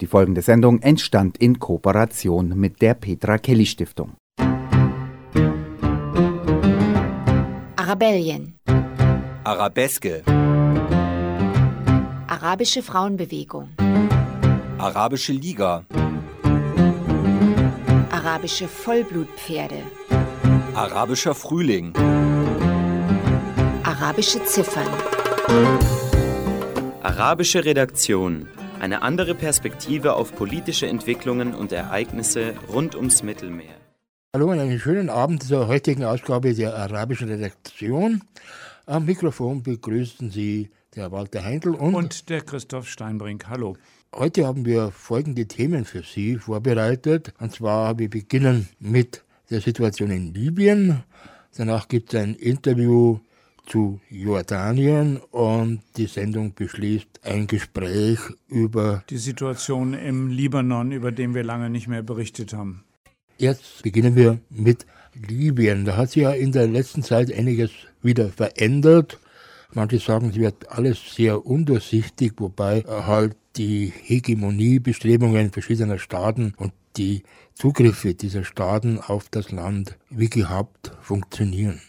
Die folgende Sendung entstand in Kooperation mit der Petra Kelly Stiftung. Arabellien. Arabeske. Arabische Frauenbewegung. Arabische Liga. Arabische Vollblutpferde. Arabischer Frühling. Arabische Ziffern. Arabische Redaktion. Eine andere Perspektive auf politische Entwicklungen und Ereignisse rund ums Mittelmeer. Hallo und einen schönen Abend zur heutigen Ausgabe der Arabischen Redaktion. Am Mikrofon begrüßen Sie der Walter Heindl und, und der Christoph Steinbrink. Hallo. Heute haben wir folgende Themen für Sie vorbereitet. Und zwar, wir beginnen mit der Situation in Libyen. Danach gibt es ein Interview zu Jordanien und die Sendung beschließt ein Gespräch über die Situation im Libanon, über den wir lange nicht mehr berichtet haben. Jetzt beginnen wir mit Libyen. Da hat sich ja in der letzten Zeit einiges wieder verändert. Manche sagen, es wird alles sehr undurchsichtig, wobei halt die Hegemoniebestrebungen verschiedener Staaten und die Zugriffe dieser Staaten auf das Land wie gehabt funktionieren.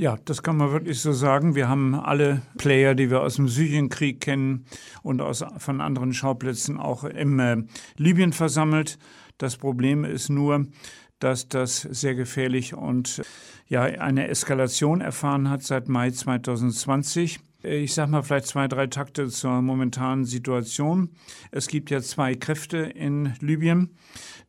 Ja, das kann man wirklich so sagen. Wir haben alle Player, die wir aus dem Syrienkrieg kennen und aus, von anderen Schauplätzen auch im äh, Libyen versammelt. Das Problem ist nur, dass das sehr gefährlich und ja eine Eskalation erfahren hat seit Mai 2020. Ich sage mal vielleicht zwei, drei Takte zur momentanen Situation. Es gibt ja zwei Kräfte in Libyen.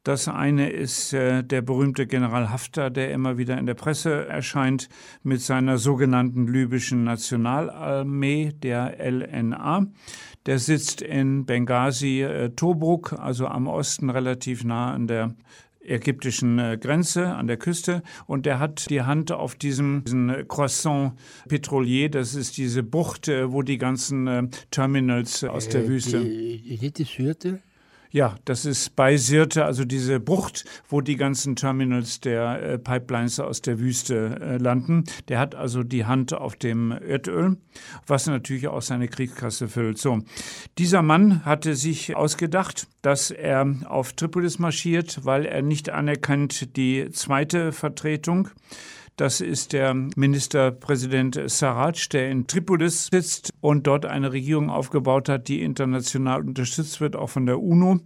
Das eine ist äh, der berühmte General Haftar, der immer wieder in der Presse erscheint mit seiner sogenannten libyschen Nationalarmee, der LNA. Der sitzt in Benghazi, äh, Tobruk, also am Osten relativ nah an der ägyptischen äh, Grenze an der Küste und der hat die Hand auf diesem Croissant Petrolier, das ist diese Bucht, äh, wo die ganzen äh, Terminals aus der Wüste. Die, die, die Syrte? Ja, das ist bei Sirte, also diese Bucht, wo die ganzen Terminals der äh, Pipelines aus der Wüste äh, landen. Der hat also die Hand auf dem Erdöl, was natürlich auch seine Kriegskasse füllt. So, dieser Mann hatte sich ausgedacht, dass er auf Tripolis marschiert, weil er nicht anerkannt die zweite Vertretung das ist der Ministerpräsident Sarraj, der in Tripolis sitzt und dort eine Regierung aufgebaut hat, die international unterstützt wird, auch von der UNO.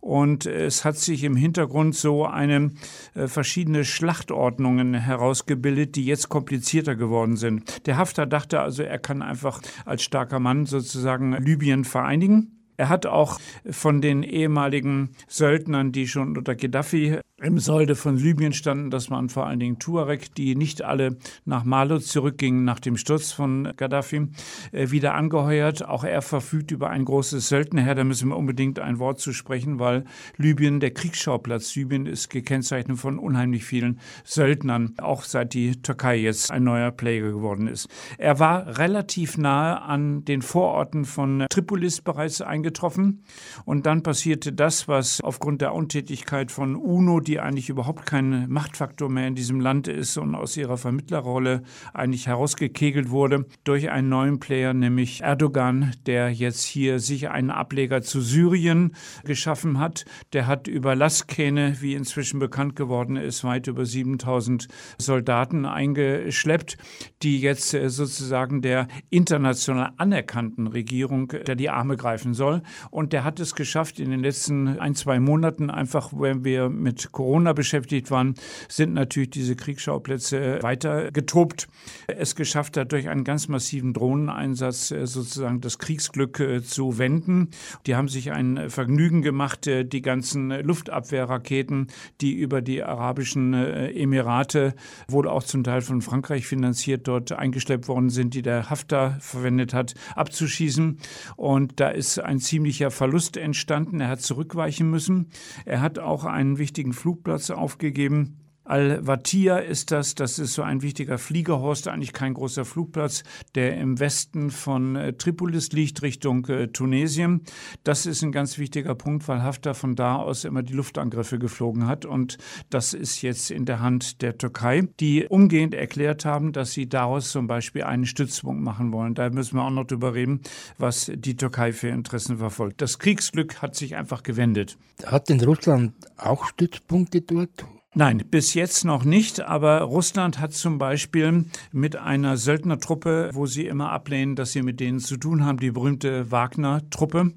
Und es hat sich im Hintergrund so eine äh, verschiedene Schlachtordnungen herausgebildet, die jetzt komplizierter geworden sind. Der Haftar dachte also, er kann einfach als starker Mann sozusagen Libyen vereinigen. Er hat auch von den ehemaligen Söldnern, die schon unter Gaddafi im Solde von Libyen standen, das waren vor allen Dingen Tuareg, die nicht alle nach Malo zurückgingen nach dem Sturz von Gaddafi, äh, wieder angeheuert. Auch er verfügt über ein großes Söldnerheer, da müssen wir unbedingt ein Wort zu sprechen, weil Libyen, der Kriegsschauplatz Libyen, ist gekennzeichnet von unheimlich vielen Söldnern, auch seit die Türkei jetzt ein neuer Player geworden ist. Er war relativ nahe an den Vororten von Tripolis bereits eingetroffen und dann passierte das, was aufgrund der Untätigkeit von UNO die eigentlich überhaupt kein Machtfaktor mehr in diesem Land ist und aus ihrer Vermittlerrolle eigentlich herausgekegelt wurde durch einen neuen Player, nämlich Erdogan, der jetzt hier sich einen Ableger zu Syrien geschaffen hat. Der hat über Lastkähne, wie inzwischen bekannt geworden ist, weit über 7000 Soldaten eingeschleppt, die jetzt äh, sozusagen der international anerkannten Regierung der die Arme greifen soll. Und der hat es geschafft, in den letzten ein, zwei Monaten einfach, wenn wir mit Corona beschäftigt waren, sind natürlich diese Kriegsschauplätze weiter getobt. Es geschafft hat, durch einen ganz massiven Drohneneinsatz äh, sozusagen das Kriegsglück äh, zu wenden. Die haben sich ein Vergnügen gemacht, äh, die ganzen Luftabwehrraketen, die über die arabischen Emirate, wohl auch zum Teil von Frankreich finanziert, dort eingeschleppt worden sind, die der Haftar verwendet hat, abzuschießen. Und da ist ein ziemlicher Verlust entstanden. Er hat zurückweichen müssen. Er hat auch einen wichtigen Flugplatz aufgegeben Al-Watia ist das, das ist so ein wichtiger Fliegerhorst, eigentlich kein großer Flugplatz, der im Westen von äh, Tripolis liegt, Richtung äh, Tunesien. Das ist ein ganz wichtiger Punkt, weil Haftar von da aus immer die Luftangriffe geflogen hat und das ist jetzt in der Hand der Türkei, die umgehend erklärt haben, dass sie daraus zum Beispiel einen Stützpunkt machen wollen. Da müssen wir auch noch drüber reden, was die Türkei für Interessen verfolgt. Das Kriegsglück hat sich einfach gewendet. Hat denn Russland auch Stützpunkte dort? Nein, bis jetzt noch nicht. Aber Russland hat zum Beispiel mit einer Söldnertruppe, wo sie immer ablehnen, dass sie mit denen zu tun haben, die berühmte Wagner-Truppe,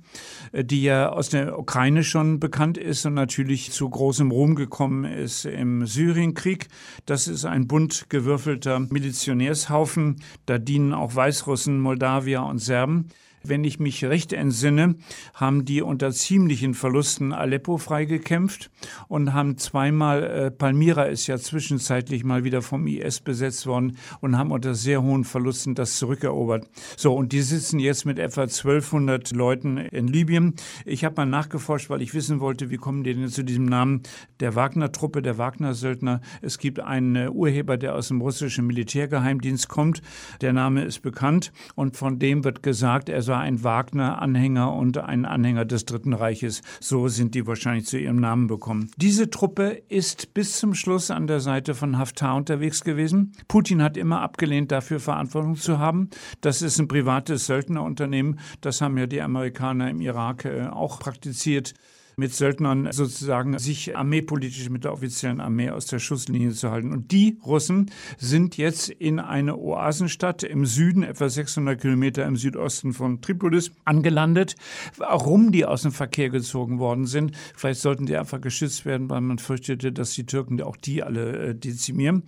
äh, die ja aus der Ukraine schon bekannt ist und natürlich zu großem Ruhm gekommen ist im Syrienkrieg. Das ist ein bunt gewürfelter Milizionärshaufen. Da dienen auch Weißrussen, Moldawier und Serben. Wenn ich mich recht entsinne, haben die unter ziemlichen Verlusten Aleppo freigekämpft und haben zweimal, äh, Palmyra ist ja zwischenzeitlich mal wieder vom IS besetzt worden und haben unter sehr hohen Verlusten das zurückerobert. So, und die sitzen jetzt mit etwa 1200 Leuten in Libyen. Ich habe mal nachgeforscht, weil ich wissen wollte, wie kommen die denn zu diesem Namen der Wagner-Truppe, der Wagner-Söldner. Es gibt einen äh, Urheber, der aus dem russischen Militärgeheimdienst kommt. Der Name ist bekannt und von dem wird gesagt, er war ein Wagner-Anhänger und ein Anhänger des Dritten Reiches. So sind die wahrscheinlich zu ihrem Namen bekommen. Diese Truppe ist bis zum Schluss an der Seite von Haftar unterwegs gewesen. Putin hat immer abgelehnt, dafür Verantwortung zu haben. Das ist ein privates Söldnerunternehmen. Das haben ja die Amerikaner im Irak äh, auch praktiziert mit Söldnern sozusagen sich armeepolitisch mit der offiziellen Armee aus der Schusslinie zu halten. Und die Russen sind jetzt in eine Oasenstadt im Süden, etwa 600 Kilometer im Südosten von Tripolis, angelandet. Warum die aus dem Verkehr gezogen worden sind, vielleicht sollten die einfach geschützt werden, weil man fürchtete, dass die Türken auch die alle äh, dezimieren.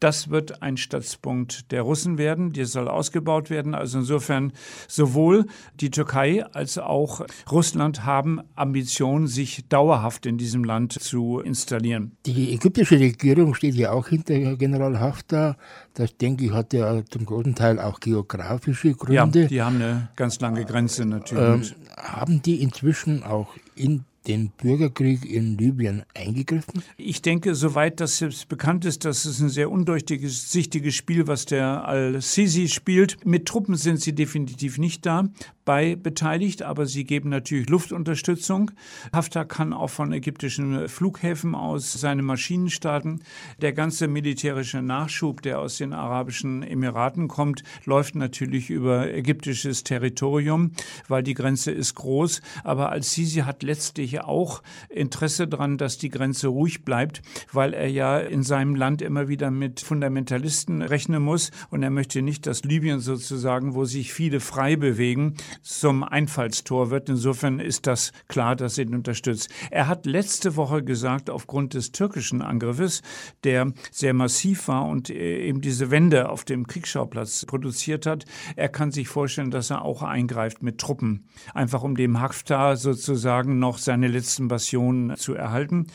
Das wird ein Stützpunkt der Russen werden. Der soll ausgebaut werden. Also insofern sowohl die Türkei als auch Russland haben Ambitionen, sich dauerhaft in diesem Land zu installieren. Die ägyptische Regierung steht ja auch hinter General Haftar. Das, denke ich, hat ja zum großen Teil auch geografische Gründe. Ja, die haben eine ganz lange Grenze natürlich. Ähm, haben die inzwischen auch in den Bürgerkrieg in Libyen eingegriffen? Ich denke, soweit das jetzt bekannt ist, das ist ein sehr undurchsichtiges Spiel, was der Al-Sisi spielt. Mit Truppen sind sie definitiv nicht da bei beteiligt, aber sie geben natürlich Luftunterstützung. Haftar kann auch von ägyptischen Flughäfen aus seine Maschinen starten. Der ganze militärische Nachschub, der aus den Arabischen Emiraten kommt, läuft natürlich über ägyptisches Territorium, weil die Grenze ist groß. Aber Al-Sisi hat letztlich auch Interesse daran, dass die Grenze ruhig bleibt, weil er ja in seinem Land immer wieder mit Fundamentalisten rechnen muss und er möchte nicht, dass Libyen sozusagen, wo sich viele frei bewegen, zum Einfallstor wird. Insofern ist das klar, dass er ihn unterstützt. Er hat letzte Woche gesagt, aufgrund des türkischen Angriffes, der sehr massiv war und äh, eben diese Wende auf dem Kriegsschauplatz produziert hat, er kann sich vorstellen, dass er auch eingreift mit Truppen, einfach um dem Haftar sozusagen noch seine letzten Passionen zu erhalten.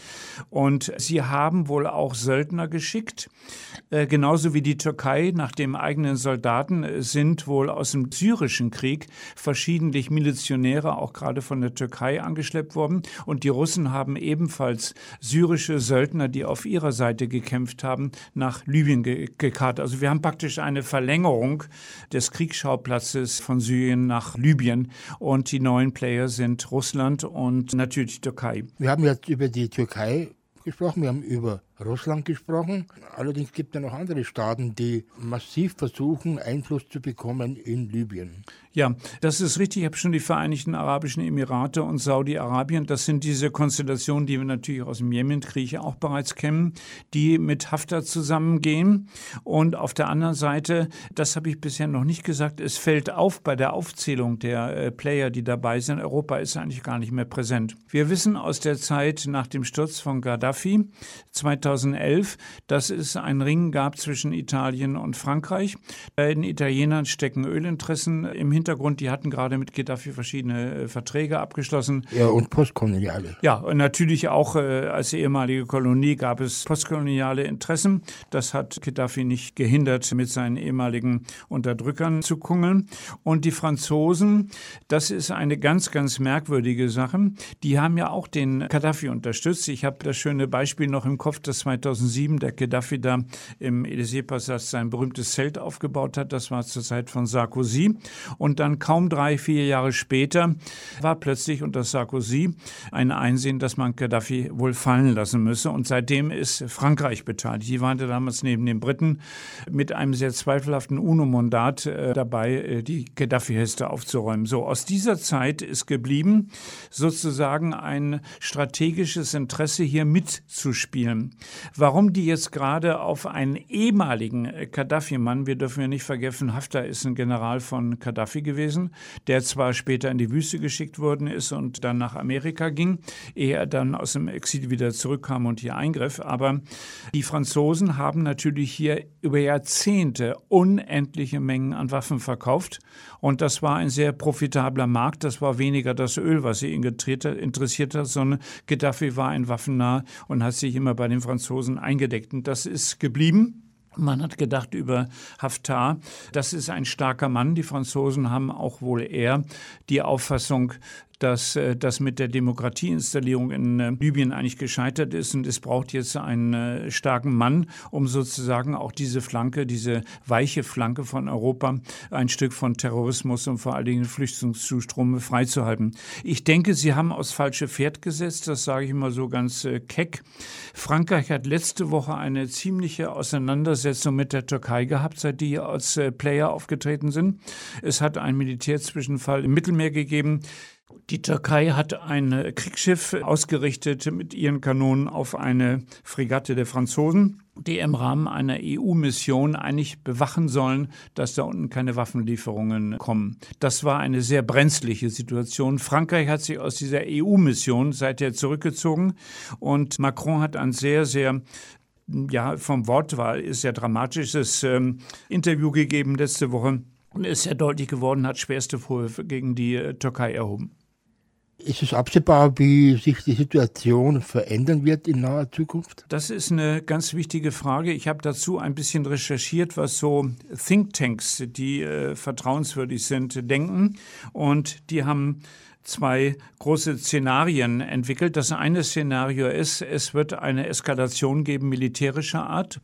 Und sie haben wohl auch Söldner geschickt, äh, genauso wie die Türkei nach dem eigenen Soldaten sind wohl aus dem syrischen Krieg verschiedentlich Milizionäre, auch gerade von der Türkei, angeschleppt worden. Und die Russen haben ebenfalls syrische Söldner, die auf ihrer Seite gekämpft haben, nach Libyen ge gekarrt. Also wir haben praktisch eine Verlängerung des Kriegsschauplatzes von Syrien nach Libyen. Und die neuen Player sind Russland und natürlich die Türkei. Wir haben jetzt über die Türkei gesprochen, wir haben über Russland gesprochen. Allerdings gibt es noch andere Staaten, die massiv versuchen, Einfluss zu bekommen in Libyen. Ja, das ist richtig. Ich habe schon die Vereinigten Arabischen Emirate und Saudi-Arabien. Das sind diese Konstellationen, die wir natürlich aus dem Jemenkrieg auch bereits kennen, die mit Haftar zusammengehen. Und auf der anderen Seite, das habe ich bisher noch nicht gesagt, es fällt auf bei der Aufzählung der äh, Player, die dabei sind. Europa ist eigentlich gar nicht mehr präsent. Wir wissen aus der Zeit nach dem Sturz von Gaddafi 2000 2011, dass es einen Ring gab zwischen Italien und Frankreich. Bei den Italienern stecken Ölinteressen im Hintergrund. Die hatten gerade mit Gaddafi verschiedene äh, Verträge abgeschlossen. Ja, und postkoloniale. Ja, und natürlich auch äh, als ehemalige Kolonie gab es postkoloniale Interessen. Das hat Gaddafi nicht gehindert, mit seinen ehemaligen Unterdrückern zu kungeln. Und die Franzosen, das ist eine ganz, ganz merkwürdige Sache. Die haben ja auch den Gaddafi unterstützt. Ich habe das schöne Beispiel noch im Kopf, das dass 2007 der Gaddafi da im Élysée-Passage sein berühmtes Zelt aufgebaut hat. Das war zur Zeit von Sarkozy. Und dann kaum drei, vier Jahre später war plötzlich unter Sarkozy ein Einsehen, dass man Gaddafi wohl fallen lassen müsse. Und seitdem ist Frankreich beteiligt. Die waren damals neben den Briten mit einem sehr zweifelhaften UNO-Mandat äh, dabei, äh, die Gaddafi-Heste aufzuräumen. So, aus dieser Zeit ist geblieben, sozusagen ein strategisches Interesse hier mitzuspielen. Warum die jetzt gerade auf einen ehemaligen äh, Gaddafi-Mann, wir dürfen ja nicht vergessen, Haftar ist ein General von Gaddafi gewesen, der zwar später in die Wüste geschickt worden ist und dann nach Amerika ging, ehe er dann aus dem Exil wieder zurückkam und hier eingriff, aber die Franzosen haben natürlich hier über Jahrzehnte unendliche Mengen an Waffen verkauft und das war ein sehr profitabler Markt. Das war weniger das Öl, was sie interessiert hat, sondern Gaddafi war ein Waffennah und hat sich immer bei den Franzosen eingedeckt. Und das ist geblieben. Man hat gedacht über Haftar, das ist ein starker Mann. Die Franzosen haben auch wohl eher die Auffassung, dass äh, das mit der Demokratieinstallierung in äh, Libyen eigentlich gescheitert ist und es braucht jetzt einen äh, starken Mann, um sozusagen auch diese Flanke, diese weiche Flanke von Europa, ein Stück von Terrorismus und vor allen Dingen Flüchtlingszustrom freizuhalten. Ich denke, Sie haben aufs falsche Pferd gesetzt, das sage ich immer so ganz keck. Frankreich hat letzte Woche eine ziemliche Auseinandersetzung mit der Türkei gehabt, seit die als Player aufgetreten sind. Es hat einen Militärzwischenfall im Mittelmeer gegeben. Die Türkei hat ein Kriegsschiff ausgerichtet mit ihren Kanonen auf eine Fregatte der Franzosen, die im Rahmen einer EU-Mission eigentlich bewachen sollen, dass da unten keine Waffenlieferungen kommen. Das war eine sehr brenzliche Situation. Frankreich hat sich aus dieser EU-Mission seither zurückgezogen und Macron hat ein sehr, sehr ja, vom Wortwahl ist ja dramatisches ähm, Interview gegeben letzte Woche und ist sehr deutlich geworden, hat schwerste Vorwürfe gegen die äh, Türkei erhoben. Ist es absehbar, wie sich die Situation verändern wird in naher Zukunft? Das ist eine ganz wichtige Frage. Ich habe dazu ein bisschen recherchiert, was so Thinktanks, die äh, vertrauenswürdig sind, denken. Und die haben zwei große Szenarien entwickelt. Das eine Szenario ist, es wird eine Eskalation geben militärischer Art.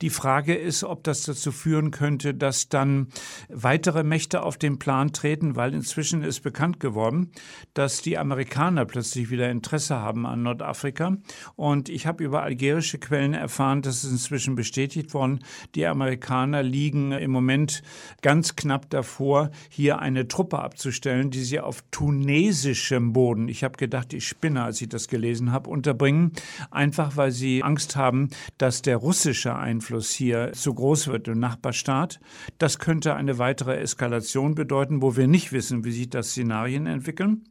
Die Frage ist, ob das dazu führen könnte, dass dann weitere Mächte auf den Plan treten, weil inzwischen ist bekannt geworden, dass die Amerikaner plötzlich wieder Interesse haben an Nordafrika. Und ich habe über algerische Quellen erfahren, das ist inzwischen bestätigt worden, die Amerikaner liegen im Moment ganz knapp davor, hier eine Truppe abzustellen, die sie auf Tunesien tunesischem Boden, ich habe gedacht, ich spinne, als ich das gelesen habe, unterbringen, einfach weil sie Angst haben, dass der russische Einfluss hier zu groß wird im Nachbarstaat. Das könnte eine weitere Eskalation bedeuten, wo wir nicht wissen, wie sich das Szenarien entwickeln.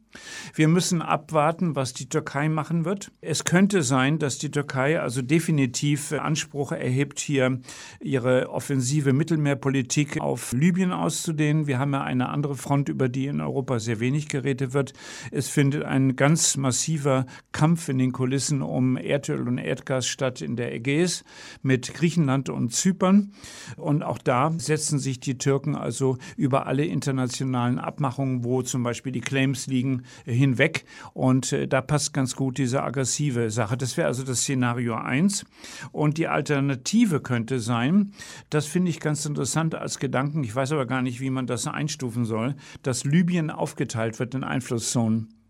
Wir müssen abwarten, was die Türkei machen wird. Es könnte sein, dass die Türkei also definitiv Anspruch erhebt, hier ihre offensive Mittelmeerpolitik auf Libyen auszudehnen. Wir haben ja eine andere Front, über die in Europa sehr wenig geredet wird. Es findet ein ganz massiver Kampf in den Kulissen um Erdöl und Erdgas statt in der Ägäis mit Griechenland und Zypern. Und auch da setzen sich die Türken also über alle internationalen Abmachungen, wo zum Beispiel die Claims liegen, hinweg. Und äh, da passt ganz gut diese aggressive Sache. Das wäre also das Szenario 1. Und die Alternative könnte sein, das finde ich ganz interessant als Gedanken, ich weiß aber gar nicht, wie man das einstufen soll, dass Libyen aufgeteilt wird in Einflusszonen.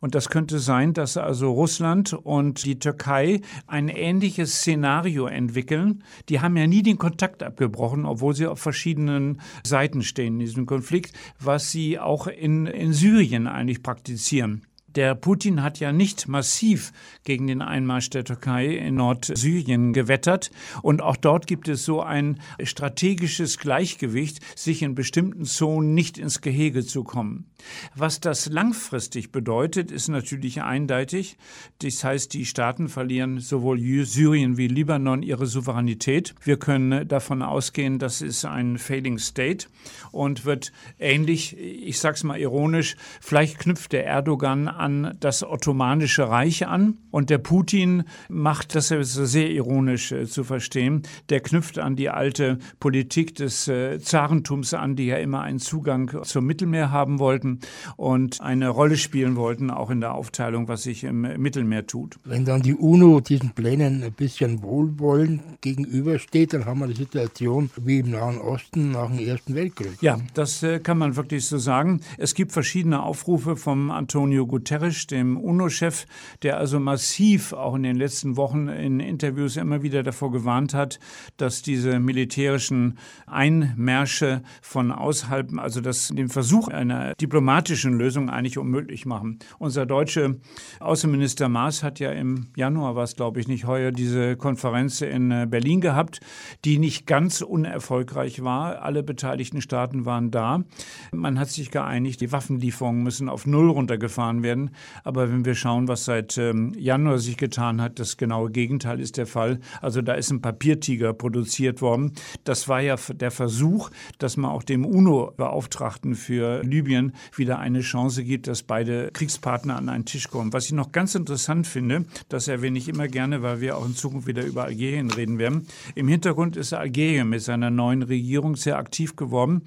Und das könnte sein, dass also Russland und die Türkei ein ähnliches Szenario entwickeln. Die haben ja nie den Kontakt abgebrochen, obwohl sie auf verschiedenen Seiten stehen in diesem Konflikt, was sie auch in, in Syrien eigentlich praktizieren. Der Putin hat ja nicht massiv gegen den Einmarsch der Türkei in Nordsyrien gewettert. Und auch dort gibt es so ein strategisches Gleichgewicht, sich in bestimmten Zonen nicht ins Gehege zu kommen. Was das langfristig bedeutet, ist natürlich eindeutig. Das heißt, die Staaten verlieren sowohl Syrien wie Libanon ihre Souveränität. Wir können davon ausgehen, das ist ein Failing State und wird ähnlich, ich sag's mal ironisch, vielleicht knüpft der Erdogan an das Ottomanische Reich an. Und der Putin macht, das sehr ironisch äh, zu verstehen, der knüpft an die alte Politik des äh, Zarentums an, die ja immer einen Zugang zum Mittelmeer haben wollten und eine Rolle spielen wollten, auch in der Aufteilung, was sich im Mittelmeer tut. Wenn dann die UNO diesen Plänen ein bisschen wohlwollend gegenübersteht, dann haben wir die Situation wie im Nahen Osten nach dem Ersten Weltkrieg. Ja, das äh, kann man wirklich so sagen. Es gibt verschiedene Aufrufe vom Antonio Guterres, dem UNO-Chef, der also massiv auch in den letzten Wochen in Interviews immer wieder davor gewarnt hat, dass diese militärischen Einmärsche von außerhalb, also das den Versuch einer diplomatischen Lösung eigentlich unmöglich machen. Unser deutscher Außenminister Maas hat ja im Januar, war es glaube ich nicht heuer, diese Konferenz in äh, Berlin gehabt, die nicht ganz unerfolgreich war. Alle beteiligten Staaten waren da. Man hat sich geeinigt, die Waffenlieferungen müssen auf Null runtergefahren werden. Aber wenn wir schauen, was seit ähm, Januar sich getan hat, das genaue Gegenteil ist der Fall. Also da ist ein Papiertiger produziert worden. Das war ja der Versuch, dass man auch dem UNO-Beauftragten für Libyen wieder eine Chance gibt, dass beide Kriegspartner an einen Tisch kommen. Was ich noch ganz interessant finde, das erwähne ich immer gerne, weil wir auch in Zukunft wieder über Algerien reden werden. Im Hintergrund ist Algerien mit seiner neuen Regierung sehr aktiv geworden,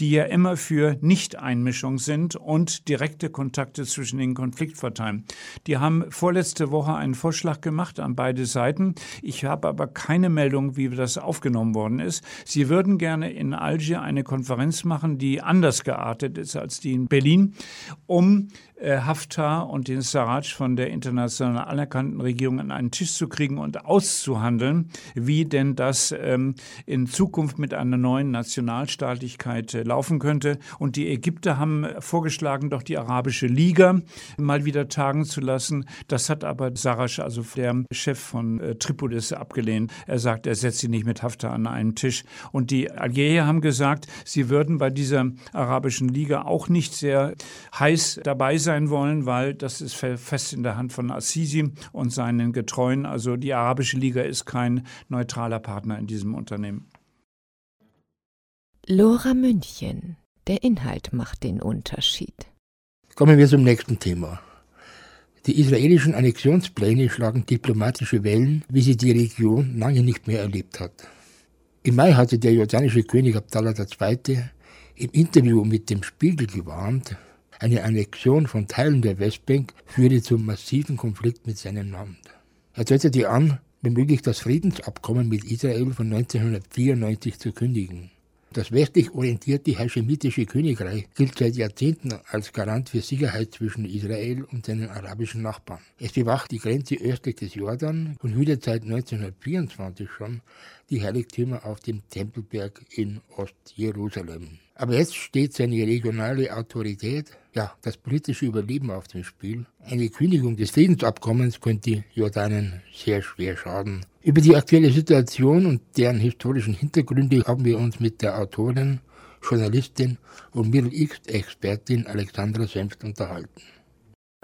die ja immer für Nichteinmischung sind und direkte Kontakte zwischen den Konfliktparteien. Die haben vorletzte Woche einen Vorschlag gemacht an beide Seiten. Ich habe aber keine Meldung, wie das aufgenommen worden ist. Sie würden gerne in Algier eine Konferenz machen, die anders geartet ist als die in Berlin, um Haftar und den Sarraj von der international anerkannten Regierung an einen Tisch zu kriegen und auszuhandeln, wie denn das ähm, in Zukunft mit einer neuen Nationalstaatlichkeit äh, laufen könnte. Und die Ägypter haben vorgeschlagen, doch die Arabische Liga mal wieder tagen zu lassen. Das hat aber Sarraj, also der Chef von äh, Tripolis, abgelehnt. Er sagt, er setzt sie nicht mit Haftar an einen Tisch. Und die Algerier haben gesagt, sie würden bei dieser Arabischen Liga auch nicht sehr heiß dabei sein sein wollen, weil das ist fest in der Hand von Assisi und seinen Getreuen. Also die Arabische Liga ist kein neutraler Partner in diesem Unternehmen. Lora München. Der Inhalt macht den Unterschied. Kommen wir zum nächsten Thema. Die israelischen Annexionspläne schlagen diplomatische Wellen, wie sie die Region lange nicht mehr erlebt hat. Im Mai hatte der jordanische König Abdallah II. im Interview mit dem Spiegel gewarnt, eine Annexion von Teilen der Westbank führte zum massiven Konflikt mit seinem Land. Er deutete an, womöglich das Friedensabkommen mit Israel von 1994 zu kündigen. Das westlich orientierte Haschemitische Königreich gilt seit Jahrzehnten als Garant für Sicherheit zwischen Israel und seinen arabischen Nachbarn. Es bewacht die Grenze östlich des Jordan und hütet seit 1924 schon die Heiligtümer auf dem Tempelberg in Ostjerusalem. Aber jetzt steht seine regionale Autorität, ja, das politische Überleben auf dem Spiel. Eine Kündigung des Friedensabkommens könnte Jordanien sehr schwer schaden. Über die aktuelle Situation und deren historischen Hintergründe haben wir uns mit der Autorin, Journalistin und Middle East-Expertin Alexandra Senft unterhalten.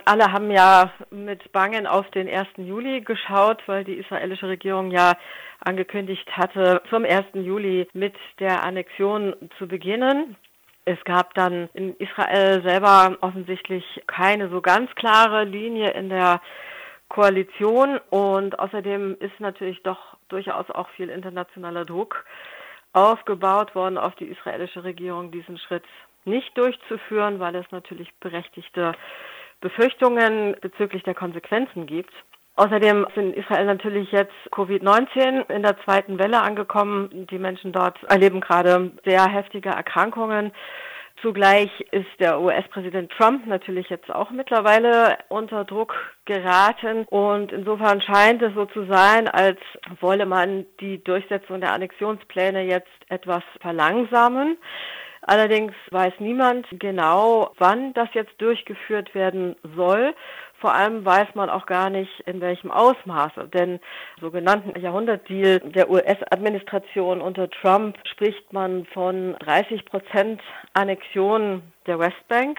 Alle haben ja mit Bangen auf den 1. Juli geschaut, weil die israelische Regierung ja angekündigt hatte, zum 1. Juli mit der Annexion zu beginnen. Es gab dann in Israel selber offensichtlich keine so ganz klare Linie in der Koalition und außerdem ist natürlich doch durchaus auch viel internationaler Druck aufgebaut worden auf die israelische Regierung, diesen Schritt nicht durchzuführen, weil es natürlich berechtigte Befürchtungen bezüglich der Konsequenzen gibt. Außerdem sind in Israel natürlich jetzt Covid-19 in der zweiten Welle angekommen. Die Menschen dort erleben gerade sehr heftige Erkrankungen. Zugleich ist der US-Präsident Trump natürlich jetzt auch mittlerweile unter Druck geraten. Und insofern scheint es so zu sein, als wolle man die Durchsetzung der Annexionspläne jetzt etwas verlangsamen. Allerdings weiß niemand genau, wann das jetzt durchgeführt werden soll. Vor allem weiß man auch gar nicht, in welchem Ausmaße. Denn sogenannten Jahrhundertdeal der US-Administration unter Trump spricht man von 30 Prozent Annexion der Westbank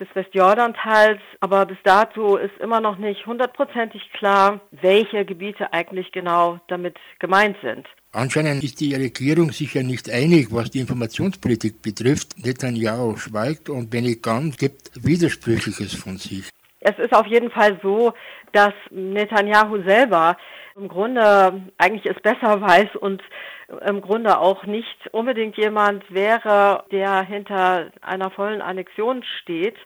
des Westjordanteils. Aber bis dato ist immer noch nicht hundertprozentig klar, welche Gebiete eigentlich genau damit gemeint sind. Anscheinend ist die Regierung sich ja nicht einig, was die Informationspolitik betrifft. Netanyahu schweigt und Benny Gantz gibt Widersprüchliches von sich. Es ist auf jeden Fall so, dass Netanyahu selber im Grunde eigentlich es besser weiß und im Grunde auch nicht unbedingt jemand wäre, der hinter einer vollen Annexion steht.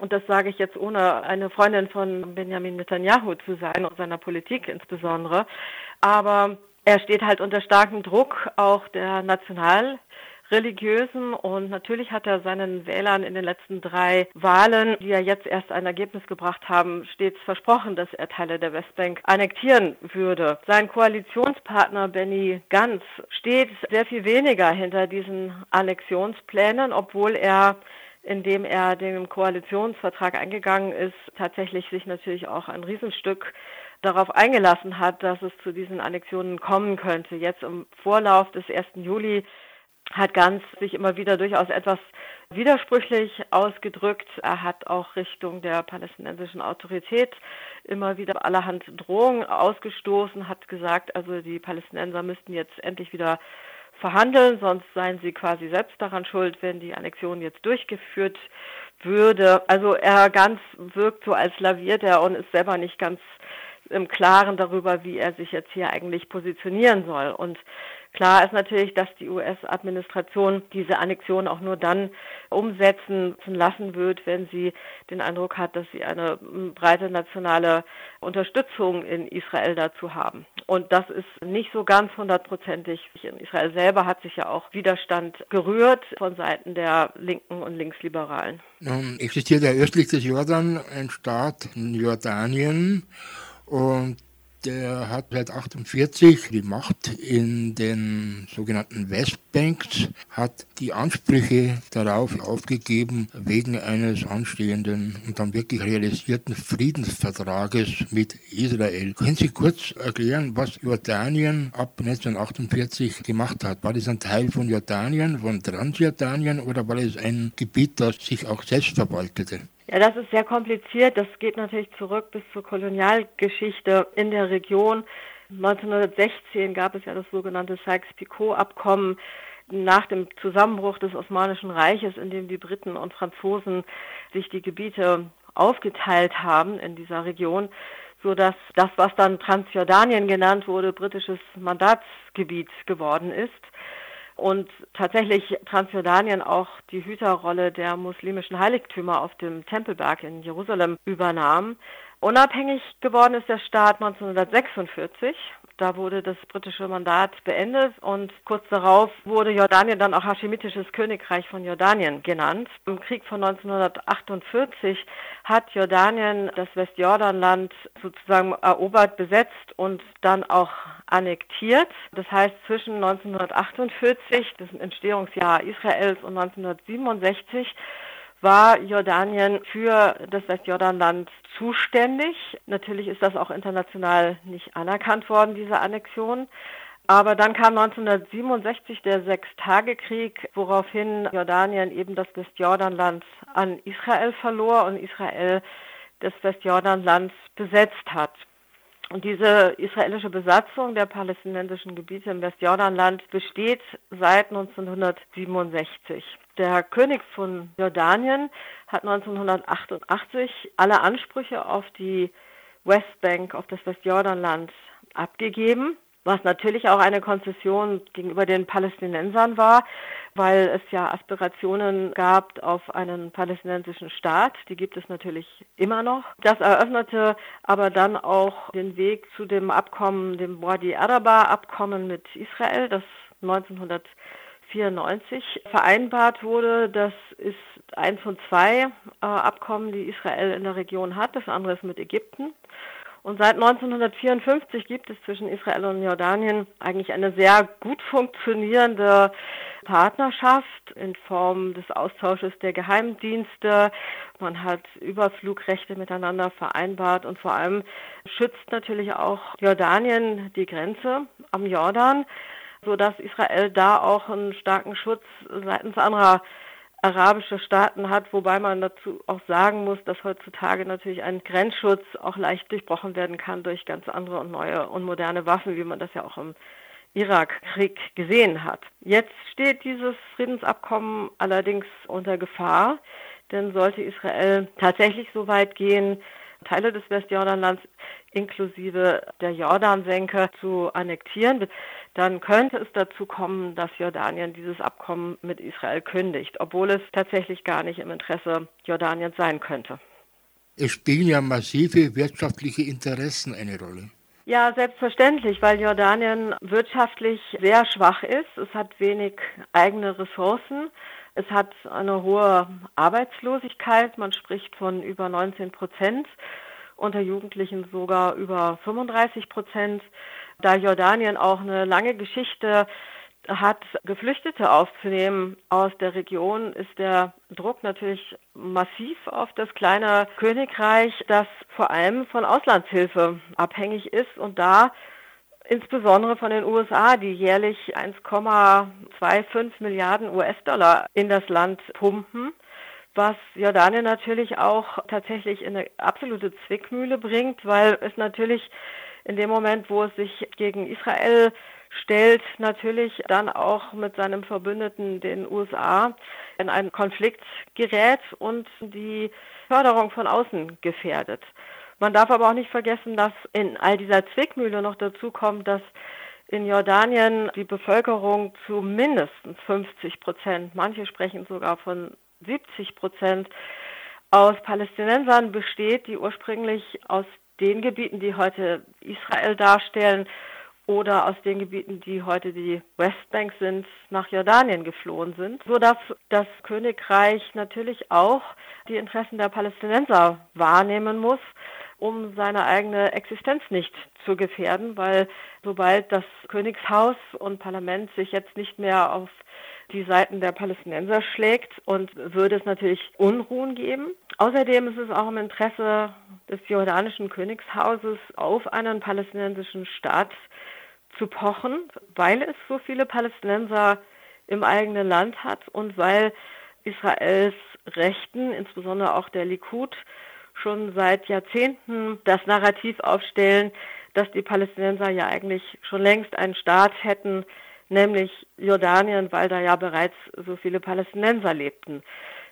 Und das sage ich jetzt ohne eine Freundin von Benjamin Netanyahu zu sein und seiner Politik insbesondere. Aber er steht halt unter starkem Druck auch der National religiösen und natürlich hat er seinen Wählern in den letzten drei Wahlen, die ja jetzt erst ein Ergebnis gebracht haben, stets versprochen, dass er Teile der Westbank annektieren würde. Sein Koalitionspartner Benny Gantz steht sehr viel weniger hinter diesen Annexionsplänen, obwohl er indem er den Koalitionsvertrag eingegangen ist, tatsächlich sich natürlich auch ein Riesenstück darauf eingelassen hat, dass es zu diesen Annexionen kommen könnte. Jetzt im Vorlauf des 1. Juli hat Ganz sich immer wieder durchaus etwas widersprüchlich ausgedrückt. Er hat auch Richtung der palästinensischen Autorität immer wieder allerhand Drohungen ausgestoßen, hat gesagt, also die Palästinenser müssten jetzt endlich wieder verhandeln, sonst seien sie quasi selbst daran schuld, wenn die Annexion jetzt durchgeführt würde. Also er ganz wirkt so als laviert er und ist selber nicht ganz im Klaren darüber, wie er sich jetzt hier eigentlich positionieren soll. Und Klar ist natürlich, dass die US-Administration diese Annexion auch nur dann umsetzen lassen wird, wenn sie den Eindruck hat, dass sie eine breite nationale Unterstützung in Israel dazu haben. Und das ist nicht so ganz hundertprozentig. In Israel selber hat sich ja auch Widerstand gerührt von Seiten der Linken und Linksliberalen. Nun existiert ja östlich des Jordan ein Staat in Jordanien und der hat seit 48 die Macht in den sogenannten Westbanks, hat die Ansprüche darauf aufgegeben, wegen eines anstehenden und dann wirklich realisierten Friedensvertrages mit Israel. Können Sie kurz erklären, was Jordanien ab 1948 gemacht hat? War das ein Teil von Jordanien, von Transjordanien oder war es ein Gebiet, das sich auch selbst verwaltete? Ja, das ist sehr kompliziert. Das geht natürlich zurück bis zur Kolonialgeschichte in der Region. 1916 gab es ja das sogenannte Sykes-Picot-Abkommen nach dem Zusammenbruch des Osmanischen Reiches, in dem die Briten und Franzosen sich die Gebiete aufgeteilt haben in dieser Region, so dass das, was dann Transjordanien genannt wurde, britisches Mandatsgebiet geworden ist und tatsächlich Transjordanien auch die Hüterrolle der muslimischen Heiligtümer auf dem Tempelberg in Jerusalem übernahm. Unabhängig geworden ist der Staat 1946 da wurde das britische Mandat beendet und kurz darauf wurde Jordanien dann auch Haschemitisches Königreich von Jordanien genannt. Im Krieg von 1948 hat Jordanien das Westjordanland sozusagen erobert, besetzt und dann auch annektiert. Das heißt, zwischen 1948, das Entstehungsjahr Israels, und 1967 war Jordanien für das Westjordanland zuständig. Natürlich ist das auch international nicht anerkannt worden, diese Annexion. Aber dann kam 1967 der Sechstagekrieg, woraufhin Jordanien eben das Westjordanland an Israel verlor und Israel das Westjordanland besetzt hat. Und diese israelische Besatzung der palästinensischen Gebiete im Westjordanland besteht seit 1967. Der König von Jordanien hat 1988 alle Ansprüche auf die Westbank, auf das Westjordanland abgegeben was natürlich auch eine Konzession gegenüber den Palästinensern war, weil es ja Aspirationen gab auf einen palästinensischen Staat. Die gibt es natürlich immer noch. Das eröffnete aber dann auch den Weg zu dem Abkommen, dem Wadi Araba-Abkommen mit Israel, das 1994 vereinbart wurde. Das ist eins von zwei äh, Abkommen, die Israel in der Region hat. Das andere ist mit Ägypten. Und seit 1954 gibt es zwischen Israel und Jordanien eigentlich eine sehr gut funktionierende Partnerschaft in Form des Austausches der Geheimdienste. Man hat Überflugrechte miteinander vereinbart und vor allem schützt natürlich auch Jordanien die Grenze am Jordan, sodass Israel da auch einen starken Schutz seitens anderer arabische Staaten hat, wobei man dazu auch sagen muss, dass heutzutage natürlich ein Grenzschutz auch leicht durchbrochen werden kann durch ganz andere und neue und moderne Waffen, wie man das ja auch im Irakkrieg gesehen hat. Jetzt steht dieses Friedensabkommen allerdings unter Gefahr, Denn sollte Israel tatsächlich so weit gehen, Teile des Westjordanlands inklusive der Jordansenke zu annektieren, dann könnte es dazu kommen, dass Jordanien dieses Abkommen mit Israel kündigt, obwohl es tatsächlich gar nicht im Interesse Jordaniens sein könnte. Es spielen ja massive wirtschaftliche Interessen eine Rolle. Ja, selbstverständlich, weil Jordanien wirtschaftlich sehr schwach ist. Es hat wenig eigene Ressourcen. Es hat eine hohe Arbeitslosigkeit. Man spricht von über 19 Prozent, unter Jugendlichen sogar über 35 Prozent. Da Jordanien auch eine lange Geschichte hat, Geflüchtete aufzunehmen aus der Region, ist der Druck natürlich massiv auf das kleine Königreich, das vor allem von Auslandshilfe abhängig ist und da insbesondere von den USA, die jährlich 1,25 Milliarden US-Dollar in das Land pumpen, was Jordanien natürlich auch tatsächlich in eine absolute Zwickmühle bringt, weil es natürlich in dem Moment, wo es sich gegen Israel stellt, natürlich dann auch mit seinem Verbündeten, den USA, in einen Konflikt gerät und die Förderung von außen gefährdet. Man darf aber auch nicht vergessen, dass in all dieser Zwickmühle noch dazu kommt, dass in Jordanien die Bevölkerung zu mindestens 50 Prozent, manche sprechen sogar von 70 Prozent, aus Palästinensern besteht, die ursprünglich aus den Gebieten, die heute Israel darstellen, oder aus den Gebieten, die heute die Westbank sind, nach Jordanien geflohen sind, sodass das Königreich natürlich auch die Interessen der Palästinenser wahrnehmen muss um seine eigene Existenz nicht zu gefährden, weil sobald das Königshaus und Parlament sich jetzt nicht mehr auf die Seiten der Palästinenser schlägt und würde es natürlich Unruhen geben. Außerdem ist es auch im Interesse des jordanischen Königshauses auf einen palästinensischen Staat zu pochen, weil es so viele Palästinenser im eigenen Land hat und weil Israels Rechten, insbesondere auch der Likud, schon seit Jahrzehnten das Narrativ aufstellen, dass die Palästinenser ja eigentlich schon längst einen Staat hätten, nämlich Jordanien, weil da ja bereits so viele Palästinenser lebten.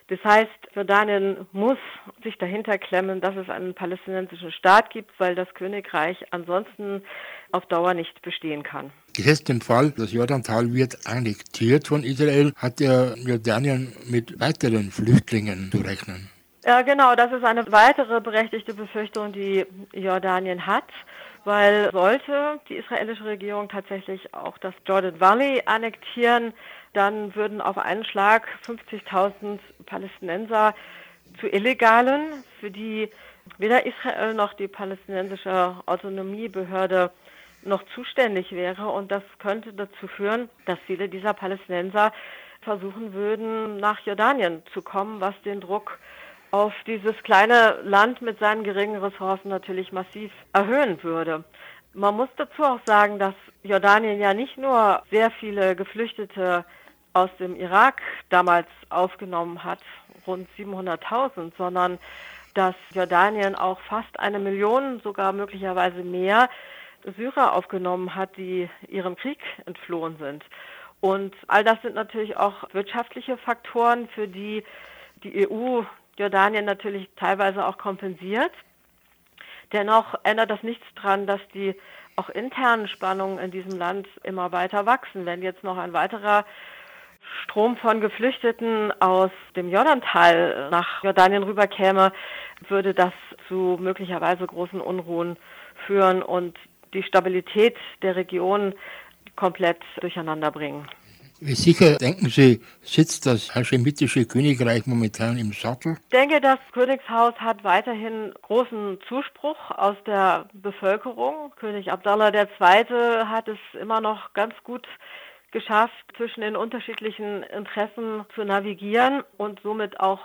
Das heißt, Jordanien muss sich dahinter klemmen, dass es einen palästinensischen Staat gibt, weil das Königreich ansonsten auf Dauer nicht bestehen kann. Gesetzt im Fall, das Jordantal wird annektiert von Israel, hat der Jordanien mit weiteren Flüchtlingen zu rechnen. Ja, genau, das ist eine weitere berechtigte Befürchtung, die Jordanien hat, weil sollte die israelische Regierung tatsächlich auch das Jordan Valley annektieren, dann würden auf einen Schlag 50.000 Palästinenser zu Illegalen, für die weder Israel noch die palästinensische Autonomiebehörde noch zuständig wäre. Und das könnte dazu führen, dass viele dieser Palästinenser versuchen würden, nach Jordanien zu kommen, was den Druck auf dieses kleine Land mit seinen geringen Ressourcen natürlich massiv erhöhen würde. Man muss dazu auch sagen, dass Jordanien ja nicht nur sehr viele Geflüchtete aus dem Irak damals aufgenommen hat, rund 700.000, sondern dass Jordanien auch fast eine Million, sogar möglicherweise mehr, Syrer aufgenommen hat, die ihrem Krieg entflohen sind. Und all das sind natürlich auch wirtschaftliche Faktoren, für die die EU Jordanien natürlich teilweise auch kompensiert. Dennoch ändert das nichts daran, dass die auch internen Spannungen in diesem Land immer weiter wachsen. Wenn jetzt noch ein weiterer Strom von Geflüchteten aus dem Jordantal nach Jordanien rüberkäme, würde das zu möglicherweise großen Unruhen führen und die Stabilität der Region komplett durcheinander bringen. Wie sicher, denken Sie, sitzt das haschemitische Königreich momentan im Sattel? Ich denke, das Königshaus hat weiterhin großen Zuspruch aus der Bevölkerung. König Abdallah II. hat es immer noch ganz gut geschafft, zwischen den unterschiedlichen Interessen zu navigieren und somit auch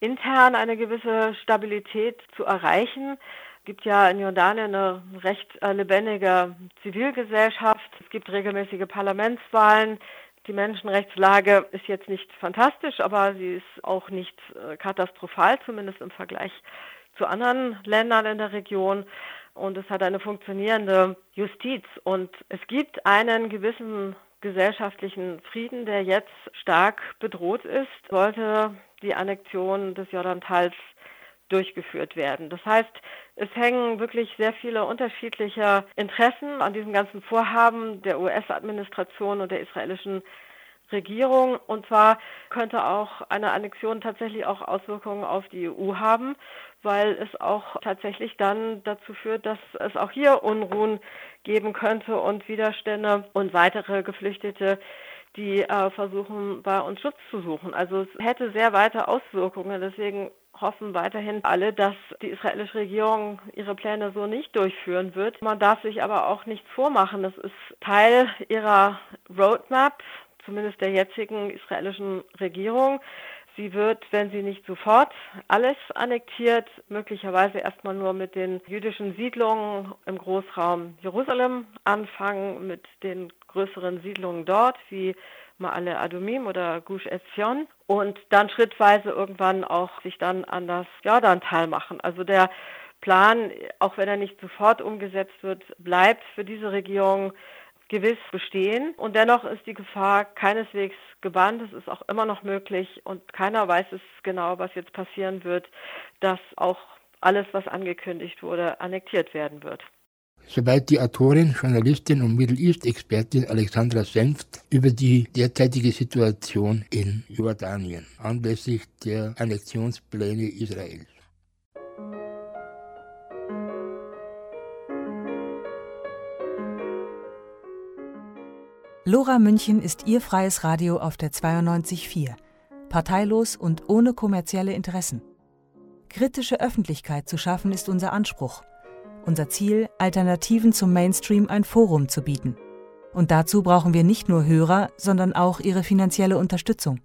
intern eine gewisse Stabilität zu erreichen. Es gibt ja in Jordanien eine recht lebendige Zivilgesellschaft. Es gibt regelmäßige Parlamentswahlen. Die Menschenrechtslage ist jetzt nicht fantastisch, aber sie ist auch nicht äh, katastrophal, zumindest im Vergleich zu anderen Ländern in der Region. Und es hat eine funktionierende Justiz. Und es gibt einen gewissen gesellschaftlichen Frieden, der jetzt stark bedroht ist, sollte die Annexion des Jordantals durchgeführt werden. Das heißt, es hängen wirklich sehr viele unterschiedliche Interessen an diesem ganzen Vorhaben der US-Administration und der israelischen Regierung. Und zwar könnte auch eine Annexion tatsächlich auch Auswirkungen auf die EU haben, weil es auch tatsächlich dann dazu führt, dass es auch hier Unruhen geben könnte und Widerstände und weitere Geflüchtete, die äh, versuchen, bei uns Schutz zu suchen. Also es hätte sehr weite Auswirkungen. Deswegen hoffen weiterhin alle, dass die israelische Regierung ihre Pläne so nicht durchführen wird. Man darf sich aber auch nichts vormachen. Das ist Teil ihrer Roadmap, zumindest der jetzigen israelischen Regierung. Sie wird, wenn sie nicht sofort alles annektiert, möglicherweise erstmal nur mit den jüdischen Siedlungen im Großraum Jerusalem anfangen, mit den größeren Siedlungen dort wie Ma'ale Adumim oder Gush Etzion und dann schrittweise irgendwann auch sich dann an das Jordantal machen. Also der Plan, auch wenn er nicht sofort umgesetzt wird, bleibt für diese Regierung gewiss bestehen. Und dennoch ist die Gefahr keineswegs gebannt. Es ist auch immer noch möglich und keiner weiß es genau, was jetzt passieren wird, dass auch alles, was angekündigt wurde, annektiert werden wird. Soweit die Autorin, Journalistin und Middle East-Expertin Alexandra Senft über die derzeitige Situation in Jordanien anlässlich der Annexionspläne Israels. Lora München ist Ihr freies Radio auf der 92.4. Parteilos und ohne kommerzielle Interessen. Kritische Öffentlichkeit zu schaffen ist unser Anspruch. Unser Ziel, Alternativen zum Mainstream ein Forum zu bieten. Und dazu brauchen wir nicht nur Hörer, sondern auch Ihre finanzielle Unterstützung.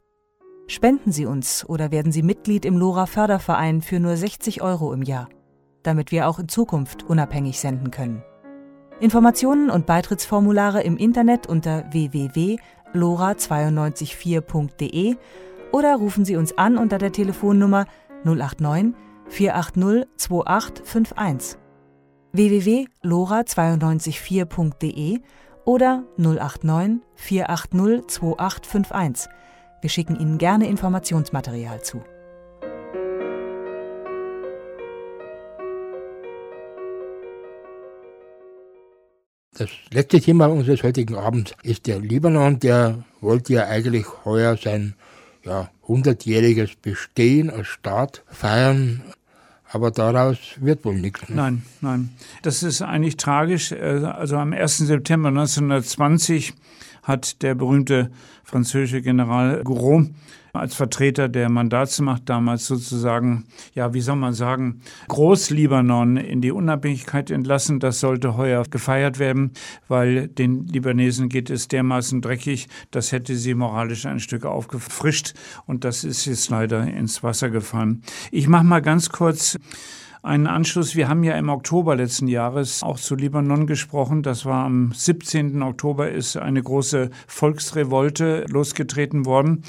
Spenden Sie uns oder werden Sie Mitglied im Lora Förderverein für nur 60 Euro im Jahr, damit wir auch in Zukunft unabhängig senden können. Informationen und Beitrittsformulare im Internet unter www.lora924.de oder rufen Sie uns an unter der Telefonnummer 089 480 2851 www.lora924.de oder 089 480 2851. Wir schicken Ihnen gerne Informationsmaterial zu. Das letzte Thema unseres heutigen Abends ist der Libanon. Der wollte ja eigentlich heuer sein ja, 100-jähriges Bestehen als Staat feiern. Aber daraus wird wohl nichts. Ne? Nein, nein. Das ist eigentlich tragisch. Äh, also am 1. September 1920 hat der berühmte französische General Gouraud als Vertreter der Mandatsmacht damals sozusagen, ja, wie soll man sagen, Großlibanon in die Unabhängigkeit entlassen. Das sollte heuer gefeiert werden, weil den Libanesen geht es dermaßen dreckig, das hätte sie moralisch ein Stück aufgefrischt und das ist jetzt leider ins Wasser gefallen. Ich mache mal ganz kurz einen Anschluss. Wir haben ja im Oktober letzten Jahres auch zu Libanon gesprochen. Das war am 17. Oktober ist eine große Volksrevolte losgetreten worden,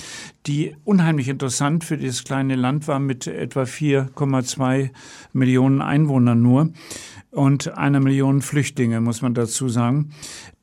die unheimlich interessant für dieses kleine Land war mit etwa 4,2 Millionen Einwohnern nur und einer Million Flüchtlinge, muss man dazu sagen.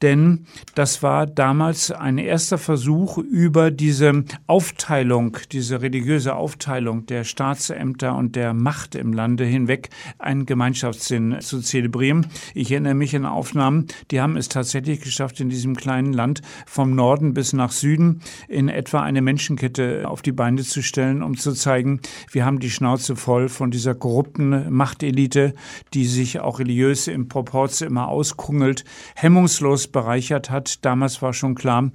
Denn das war damals ein erster Versuch, über diese Aufteilung, diese religiöse Aufteilung der Staatsämter und der Macht im Lande hinweg einen Gemeinschaftssinn zu zelebrieren. Ich erinnere mich an Aufnahmen, die haben es tatsächlich geschafft, in diesem kleinen Land vom Norden bis nach Süden in etwa eine Menschenkette auf die Beine zu stellen, um zu zeigen, wir haben die Schnauze voll von dieser korrupten Machtelite, die sich auch religiös im Proporz immer auskungelt, hemmungslos bereichert hat. Damals war schon klar,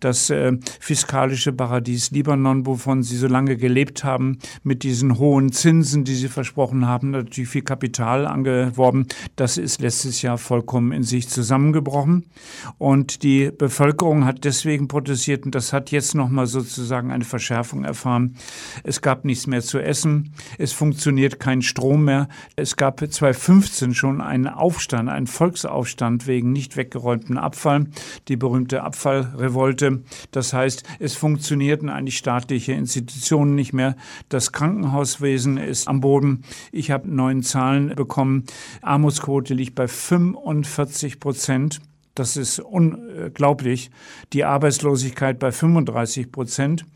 das äh, fiskalische Paradies Libanon, wovon sie so lange gelebt haben, mit diesen hohen Zinsen, die sie versprochen haben, natürlich viel Kapital angeworben, das ist letztes Jahr vollkommen in sich zusammengebrochen. Und die Bevölkerung hat deswegen protestiert und das hat jetzt nochmal sozusagen eine Verschärfung erfahren. Es gab nichts mehr zu essen, es funktioniert kein Strom mehr. Es gab 2015 schon einen Aufstand, einen Volksaufstand wegen nicht weggeräumten Abfall, die berühmte Abfallrevolte. Das heißt, es funktionierten eigentlich staatliche Institutionen nicht mehr. Das Krankenhauswesen ist am Boden. Ich habe neuen Zahlen bekommen. Armutsquote liegt bei 45 Prozent. Das ist unglaublich. Die Arbeitslosigkeit bei 35 Prozent.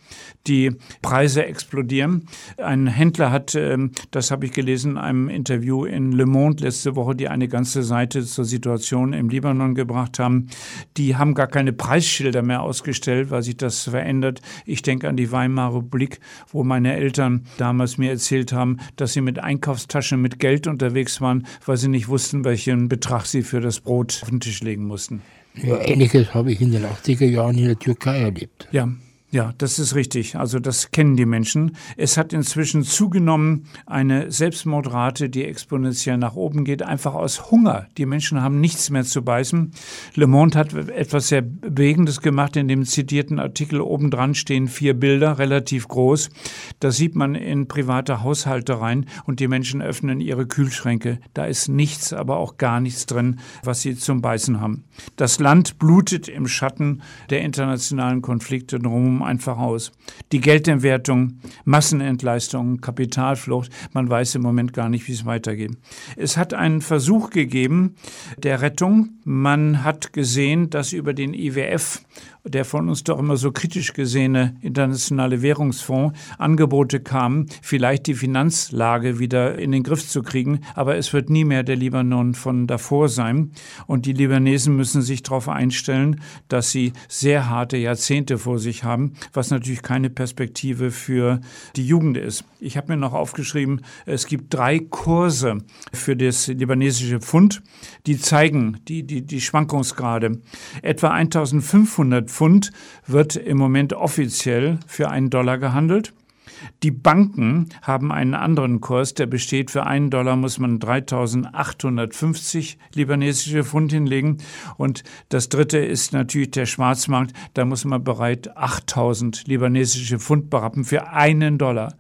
Die Preise explodieren. Ein Händler hat, ähm, das habe ich gelesen in einem Interview in Le Monde letzte Woche, die eine ganze Seite zur Situation im Libanon gebracht haben. Die haben gar keine Preisschilder mehr ausgestellt, weil sich das verändert. Ich denke an die Weimarer Republik, wo meine Eltern damals mir erzählt haben, dass sie mit Einkaufstaschen mit Geld unterwegs waren, weil sie nicht wussten, welchen Betrag sie für das Brot auf den Tisch legen mussten. Ja, ähnliches habe ich in den 80er Jahren in der Türkei erlebt. Ja, ja, das ist richtig. Also das kennen die Menschen. Es hat inzwischen zugenommen eine Selbstmordrate, die exponentiell nach oben geht, einfach aus Hunger. Die Menschen haben nichts mehr zu beißen. Le Monde hat etwas sehr Bewegendes gemacht. In dem zitierten Artikel obendran stehen vier Bilder, relativ groß. Da sieht man in private Haushalte rein und die Menschen öffnen ihre Kühlschränke. Da ist nichts, aber auch gar nichts drin, was sie zum Beißen haben. Das Land blutet im Schatten der internationalen Konflikte drum einfach aus. Die Geldentwertung, Massenentleistungen, Kapitalflucht, man weiß im Moment gar nicht, wie es weitergeht. Es hat einen Versuch gegeben der Rettung. Man hat gesehen, dass über den IWF der von uns doch immer so kritisch gesehene internationale Währungsfonds Angebote kamen, vielleicht die Finanzlage wieder in den Griff zu kriegen. Aber es wird nie mehr der Libanon von davor sein. Und die Libanesen müssen sich darauf einstellen, dass sie sehr harte Jahrzehnte vor sich haben, was natürlich keine Perspektive für die Jugend ist. Ich habe mir noch aufgeschrieben, es gibt drei Kurse für das libanesische Pfund, die zeigen die, die, die Schwankungsgrade. Etwa 1500 Pfund wird im Moment offiziell für einen Dollar gehandelt. Die Banken haben einen anderen Kurs, der besteht für einen Dollar muss man 3850 libanesische Pfund hinlegen. Und das dritte ist natürlich der Schwarzmarkt. Da muss man bereit 8000 libanesische Pfund berappen für einen Dollar.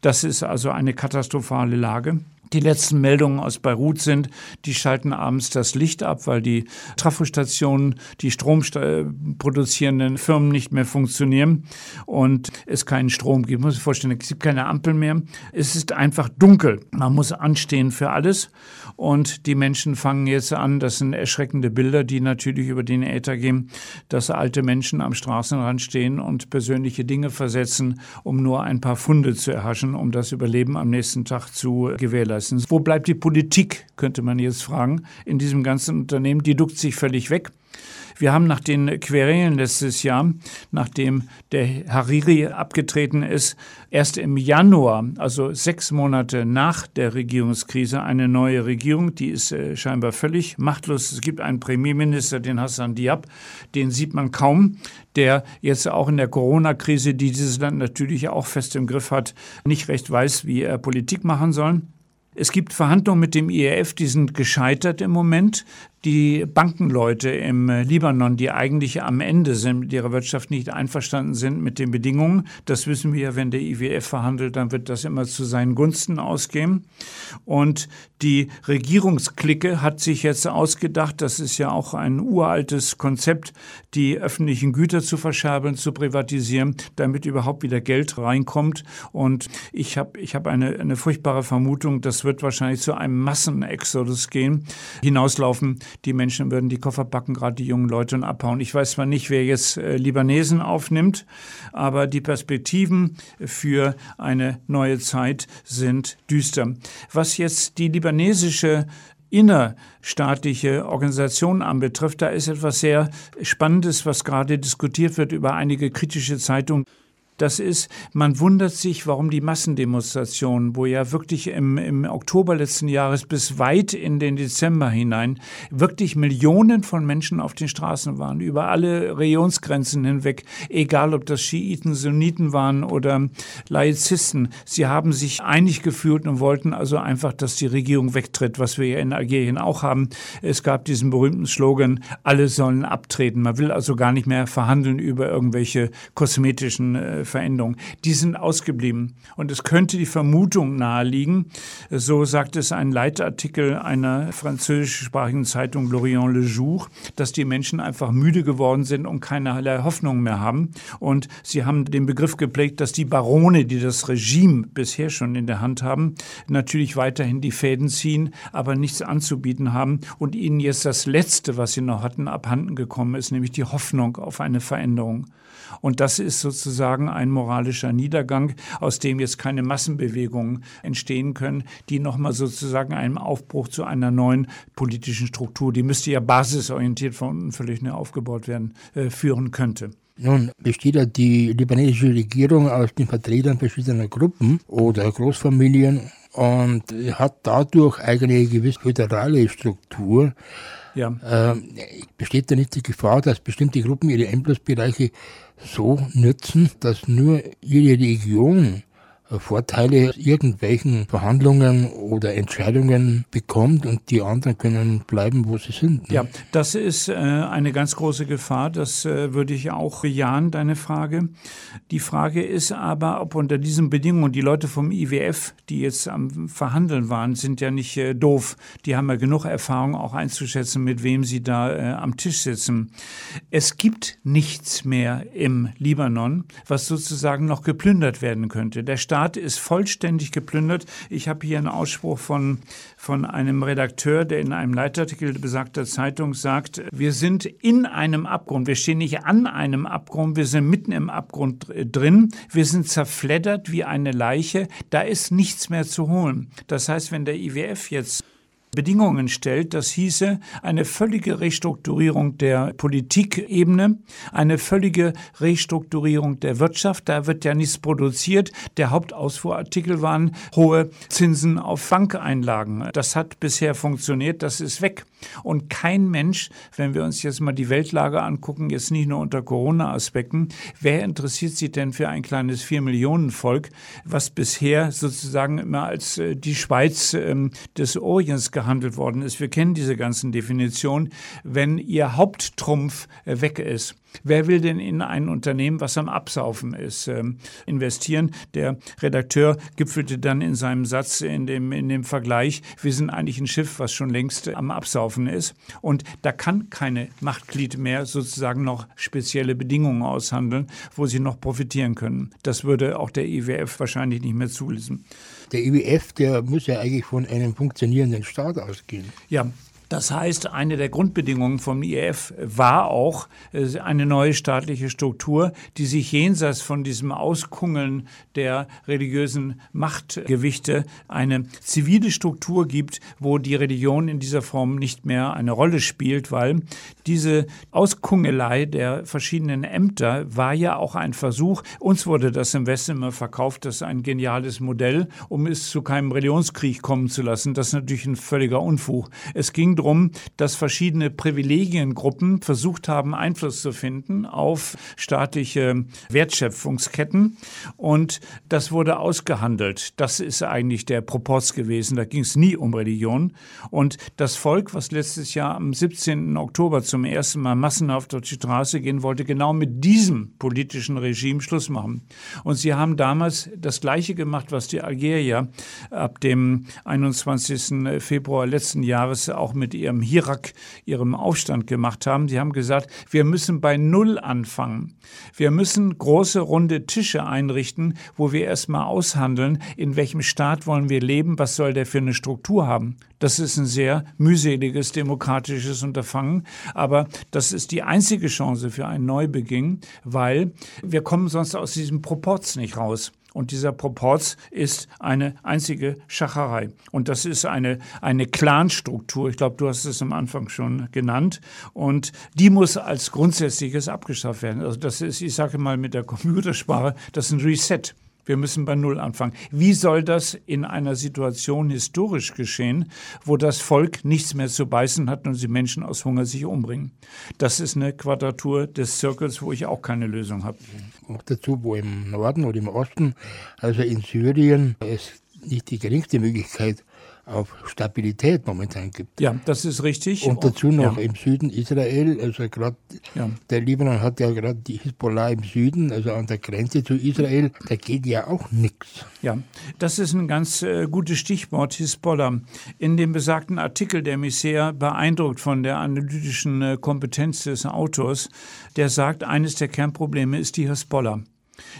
Das ist also eine katastrophale Lage die letzten Meldungen aus Beirut sind, die schalten abends das Licht ab, weil die Trafostationen, die stromproduzierenden Firmen nicht mehr funktionieren und es keinen Strom gibt. Man muss sich vorstellen, es gibt keine Ampel mehr. Es ist einfach dunkel. Man muss anstehen für alles und die Menschen fangen jetzt an, das sind erschreckende Bilder, die natürlich über den Äther gehen, dass alte Menschen am Straßenrand stehen und persönliche Dinge versetzen, um nur ein paar Funde zu erhaschen, um das Überleben am nächsten Tag zu gewährleisten meistens. Wo bleibt die Politik, könnte man jetzt fragen, in diesem ganzen Unternehmen? Die duckt sich völlig weg. Wir haben nach den Querelen letztes Jahr, nachdem der Hariri abgetreten ist, erst im Januar, also sechs Monate nach der Regierungskrise, eine neue Regierung. Die ist äh, scheinbar völlig machtlos. Es gibt einen Premierminister, den Hassan Diab, den sieht man kaum, der jetzt auch in der Corona-Krise, die dieses Land natürlich auch fest im Griff hat, nicht recht weiß, wie er Politik machen soll. Es gibt Verhandlungen mit dem IEF, die sind gescheitert im Moment die Bankenleute im Libanon, die eigentlich am Ende sind mit ihrer Wirtschaft, nicht einverstanden sind mit den Bedingungen. Das wissen wir ja, wenn der IWF verhandelt, dann wird das immer zu seinen Gunsten ausgehen. Und die Regierungsklicke hat sich jetzt ausgedacht, das ist ja auch ein uraltes Konzept, die öffentlichen Güter zu verscherbeln, zu privatisieren, damit überhaupt wieder Geld reinkommt. Und ich habe ich hab eine, eine furchtbare Vermutung, das wird wahrscheinlich zu einem Massenexodus gehen, hinauslaufen die Menschen würden die Koffer packen, gerade die jungen Leute, und abhauen. Ich weiß zwar nicht, wer jetzt äh, Libanesen aufnimmt, aber die Perspektiven für eine neue Zeit sind düster. Was jetzt die libanesische innerstaatliche Organisation anbetrifft, da ist etwas sehr Spannendes, was gerade diskutiert wird über einige kritische Zeitungen. Das ist, man wundert sich, warum die Massendemonstrationen, wo ja wirklich im, im Oktober letzten Jahres bis weit in den Dezember hinein wirklich Millionen von Menschen auf den Straßen waren, über alle Regionsgrenzen hinweg, egal ob das Schiiten, Sunniten waren oder Laizisten. Sie haben sich einig gefühlt und wollten also einfach, dass die Regierung wegtritt, was wir ja in Algerien auch haben. Es gab diesen berühmten Slogan, alle sollen abtreten. Man will also gar nicht mehr verhandeln über irgendwelche kosmetischen äh, Veränderungen, die sind ausgeblieben. Und es könnte die Vermutung naheliegen, so sagt es ein Leitartikel einer französischsprachigen Zeitung L'Orient Le Jour, dass die Menschen einfach müde geworden sind und keinerlei Hoffnung mehr haben. Und sie haben den Begriff geprägt, dass die Barone, die das Regime bisher schon in der Hand haben, natürlich weiterhin die Fäden ziehen, aber nichts anzubieten haben und ihnen jetzt das Letzte, was sie noch hatten, abhanden gekommen ist, nämlich die Hoffnung auf eine Veränderung. Und das ist sozusagen ein moralischer Niedergang, aus dem jetzt keine Massenbewegungen entstehen können, die nochmal sozusagen einem Aufbruch zu einer neuen politischen Struktur, die müsste ja basisorientiert von unten völlig neu aufgebaut werden, äh, führen könnte. Nun besteht ja die libanesische Regierung aus den Vertretern verschiedener Gruppen oder Großfamilien und hat dadurch eine gewisse föderale Struktur. Ja. Ähm, besteht da nicht die Gefahr, dass bestimmte Gruppen ihre Einflussbereiche so nützen, dass nur ihre Region Vorteile irgendwelchen Verhandlungen oder Entscheidungen bekommt und die anderen können bleiben, wo sie sind. Ne? Ja, das ist äh, eine ganz große Gefahr. Das äh, würde ich auch bejahen, deine Frage. Die Frage ist aber, ob unter diesen Bedingungen die Leute vom IWF, die jetzt am Verhandeln waren, sind ja nicht äh, doof. Die haben ja genug Erfahrung auch einzuschätzen, mit wem sie da äh, am Tisch sitzen. Es gibt nichts mehr im Libanon, was sozusagen noch geplündert werden könnte. Der Staat Staat ist vollständig geplündert. Ich habe hier einen Ausspruch von, von einem Redakteur, der in einem Leitartikel besagter Zeitung sagt, wir sind in einem Abgrund. Wir stehen nicht an einem Abgrund, wir sind mitten im Abgrund drin. Wir sind zerfleddert wie eine Leiche. Da ist nichts mehr zu holen. Das heißt, wenn der IWF jetzt Bedingungen stellt. Das hieße eine völlige Restrukturierung der Politikebene, eine völlige Restrukturierung der Wirtschaft. Da wird ja nichts produziert. Der Hauptausfuhrartikel waren hohe Zinsen auf Bankeinlagen. Das hat bisher funktioniert. Das ist weg. Und kein Mensch, wenn wir uns jetzt mal die Weltlage angucken, jetzt nicht nur unter Corona-Aspekten, wer interessiert sich denn für ein kleines Vier-Millionen-Volk, was bisher sozusagen immer als äh, die Schweiz ähm, des Orients gehandelt worden ist? Wir kennen diese ganzen Definitionen. Wenn ihr Haupttrumpf äh, weg ist, Wer will denn in ein Unternehmen, was am Absaufen ist, ähm, investieren? Der Redakteur gipfelte dann in seinem Satz in dem, in dem Vergleich, wir sind eigentlich ein Schiff, was schon längst am Absaufen ist. Und da kann keine Machtglied mehr sozusagen noch spezielle Bedingungen aushandeln, wo sie noch profitieren können. Das würde auch der IWF wahrscheinlich nicht mehr zulassen. Der IWF, der muss ja eigentlich von einem funktionierenden Staat ausgehen. Ja, das heißt, eine der Grundbedingungen vom IF war auch äh, eine neue staatliche Struktur, die sich jenseits von diesem Auskungeln der religiösen Machtgewichte eine zivile Struktur gibt, wo die Religion in dieser Form nicht mehr eine Rolle spielt, weil diese Auskungelei der verschiedenen Ämter war ja auch ein Versuch. Uns wurde das im Westen immer verkauft, das ist ein geniales Modell, um es zu keinem Religionskrieg kommen zu lassen. Das ist natürlich ein völliger Unfug. Es ging darum, dass verschiedene Privilegiengruppen versucht haben, Einfluss zu finden auf staatliche Wertschöpfungsketten. Und das wurde ausgehandelt. Das ist eigentlich der Proporz gewesen. Da ging es nie um Religion. Und das Volk, was letztes Jahr am 17. Oktober zum ersten Mal massenhaft auf die Straße gehen wollte, genau mit diesem politischen Regime Schluss machen. Und sie haben damals das Gleiche gemacht, was die Algerier ab dem 21. Februar letzten Jahres auch mit ihrem Hirak, ihrem Aufstand gemacht haben. Sie haben gesagt, wir müssen bei Null anfangen. Wir müssen große runde Tische einrichten, wo wir erstmal aushandeln, in welchem Staat wollen wir leben, was soll der für eine Struktur haben. Das ist ein sehr mühseliges demokratisches Unterfangen, aber das ist die einzige Chance für einen Neubeginn, weil wir kommen sonst aus diesem Proporz nicht raus. Und dieser Proporz ist eine einzige Schacherei. Und das ist eine, eine Clanstruktur. Ich glaube, du hast es am Anfang schon genannt. Und die muss als grundsätzliches abgeschafft werden. Also das ist, ich sage mal mit der Computersprache, das ist ein Reset. Wir müssen bei Null anfangen. Wie soll das in einer Situation historisch geschehen, wo das Volk nichts mehr zu beißen hat und die Menschen aus Hunger sich umbringen? Das ist eine Quadratur des Zirkels, wo ich auch keine Lösung habe. Auch dazu, wo im Norden oder im Osten, also in Syrien, es nicht die geringste Möglichkeit auf Stabilität momentan gibt. Ja, das ist richtig. Und dazu noch ja. im Süden Israel, also gerade ja. der Libanon hat ja gerade die Hisbollah im Süden, also an der Grenze zu Israel, da geht ja auch nichts. Ja, das ist ein ganz äh, gutes Stichwort, Hisbollah. In dem besagten Artikel, der mich sehr beeindruckt von der analytischen äh, Kompetenz des Autors, der sagt, eines der Kernprobleme ist die Hisbollah.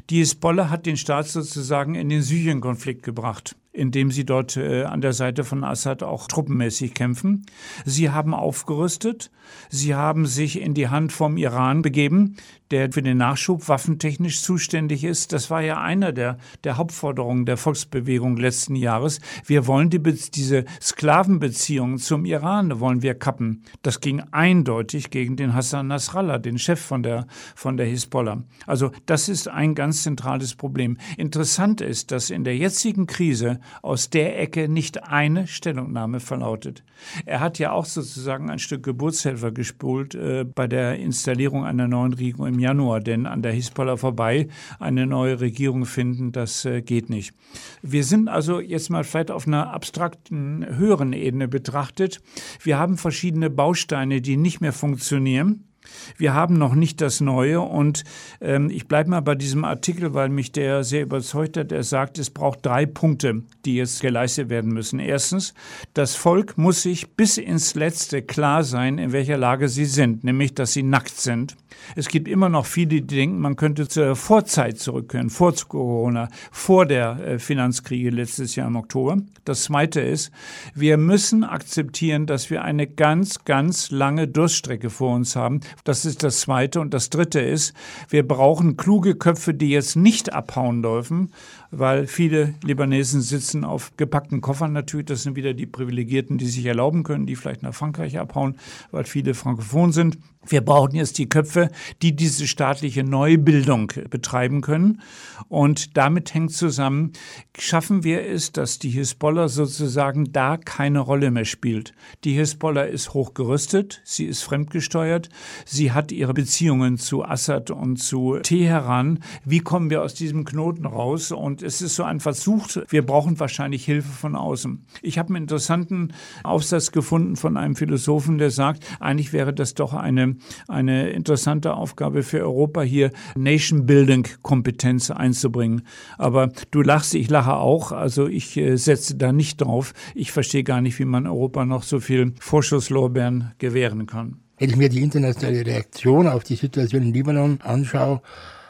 Die Hisbollah hat den Staat sozusagen in den Syrien-Konflikt gebracht indem sie dort äh, an der Seite von Assad auch truppenmäßig kämpfen. Sie haben aufgerüstet, sie haben sich in die Hand vom Iran begeben, der für den Nachschub waffentechnisch zuständig ist. Das war ja einer der, der Hauptforderungen der Volksbewegung letzten Jahres. Wir wollen die, diese Sklavenbeziehungen zum Iran wollen wir kappen. Das ging eindeutig gegen den Hassan Nasrallah, den Chef von der, von der Hisbollah. Also das ist ein ganz zentrales Problem. Interessant ist, dass in der jetzigen Krise aus der Ecke nicht eine Stellungnahme verlautet. Er hat ja auch sozusagen ein Stück Geburtshelfer gespult äh, bei der Installierung einer neuen Regierung im Januar, denn an der Hisbollah vorbei eine neue Regierung finden, das äh, geht nicht. Wir sind also jetzt mal vielleicht auf einer abstrakten, höheren Ebene betrachtet. Wir haben verschiedene Bausteine, die nicht mehr funktionieren. Wir haben noch nicht das Neue und ähm, ich bleibe mal bei diesem Artikel, weil mich der sehr überzeugt hat. Er sagt, es braucht drei Punkte, die jetzt geleistet werden müssen. Erstens, das Volk muss sich bis ins Letzte klar sein, in welcher Lage sie sind, nämlich, dass sie nackt sind. Es gibt immer noch viele, die denken, man könnte zur Vorzeit zurückkehren, vor Corona, vor der äh, Finanzkriege letztes Jahr im Oktober. Das Zweite ist, wir müssen akzeptieren, dass wir eine ganz, ganz lange Durststrecke vor uns haben. Das ist das Zweite. Und das Dritte ist, wir brauchen kluge Köpfe, die jetzt nicht abhauen dürfen, weil viele Libanesen sitzen auf gepackten Koffern natürlich. Das sind wieder die Privilegierten, die sich erlauben können, die vielleicht nach Frankreich abhauen, weil viele Frankophon sind. Wir brauchen jetzt die Köpfe, die diese staatliche Neubildung betreiben können. Und damit hängt zusammen, schaffen wir es, dass die Hisbollah sozusagen da keine Rolle mehr spielt. Die Hisbollah ist hochgerüstet, sie ist fremdgesteuert, sie hat ihre Beziehungen zu Assad und zu Teheran. Wie kommen wir aus diesem Knoten raus? Und es ist so ein Versuch, wir brauchen wahrscheinlich Hilfe von außen. Ich habe einen interessanten Aufsatz gefunden von einem Philosophen, der sagt, eigentlich wäre das doch eine eine, interessante Aufgabe für Europa, hier Nation-Building-Kompetenz einzubringen. Aber du lachst, ich lache auch. Also ich äh, setze da nicht drauf. Ich verstehe gar nicht, wie man Europa noch so viel Vorschusslorbeeren gewähren kann. Wenn ich mir die internationale Reaktion auf die Situation in Libanon anschaue,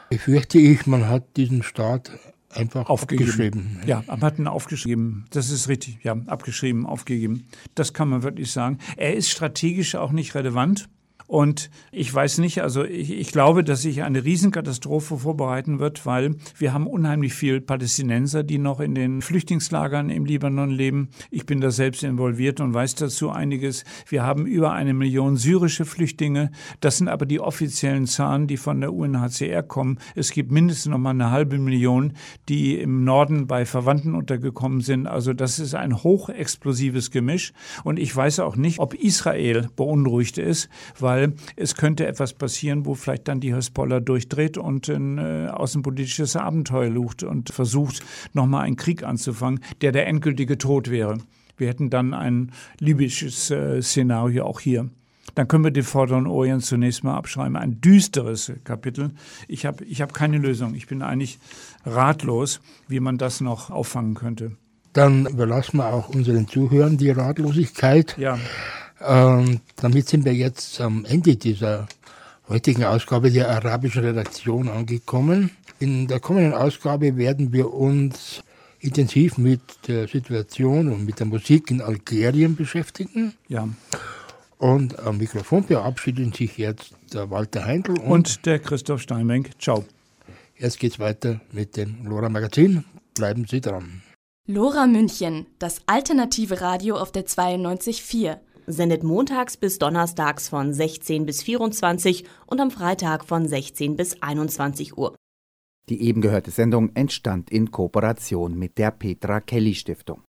befürchte ich, man hat diesen Staat einfach aufgegeben. abgeschrieben. Ja, hat ihn aufgeschrieben. Das ist richtig. Ja, abgeschrieben, aufgegeben. Das kann man wirklich sagen. Er ist strategisch auch nicht relevant. Und ich weiß nicht, also ich, ich, glaube, dass sich eine Riesenkatastrophe vorbereiten wird, weil wir haben unheimlich viel Palästinenser, die noch in den Flüchtlingslagern im Libanon leben. Ich bin da selbst involviert und weiß dazu einiges. Wir haben über eine Million syrische Flüchtlinge. Das sind aber die offiziellen Zahlen, die von der UNHCR kommen. Es gibt mindestens noch mal eine halbe Million, die im Norden bei Verwandten untergekommen sind. Also das ist ein hochexplosives Gemisch. Und ich weiß auch nicht, ob Israel beunruhigt ist, weil weil es könnte etwas passieren, wo vielleicht dann die Hezbollah durchdreht und ein äh, außenpolitisches Abenteuer lucht und versucht, nochmal einen Krieg anzufangen, der der endgültige Tod wäre. Wir hätten dann ein libysches äh, Szenario auch hier. Dann können wir den Vorderen Orient zunächst mal abschreiben. Ein düsteres Kapitel. Ich habe ich hab keine Lösung. Ich bin eigentlich ratlos, wie man das noch auffangen könnte. Dann überlassen wir auch unseren Zuhörern die Ratlosigkeit. Ja. Ähm, damit sind wir jetzt am Ende dieser heutigen Ausgabe der arabischen Redaktion angekommen. In der kommenden Ausgabe werden wir uns intensiv mit der Situation und mit der Musik in Algerien beschäftigen. Ja. Und am Mikrofon verabschieden sich jetzt der Walter Heindl und, und der Christoph Steinmenk. Ciao. Jetzt geht's weiter mit dem Lora Magazin. Bleiben Sie dran. Lora München, das alternative Radio auf der 92.4 sendet montags bis donnerstags von 16 bis 24 und am Freitag von 16 bis 21 Uhr. Die eben gehörte Sendung entstand in Kooperation mit der Petra Kelly Stiftung.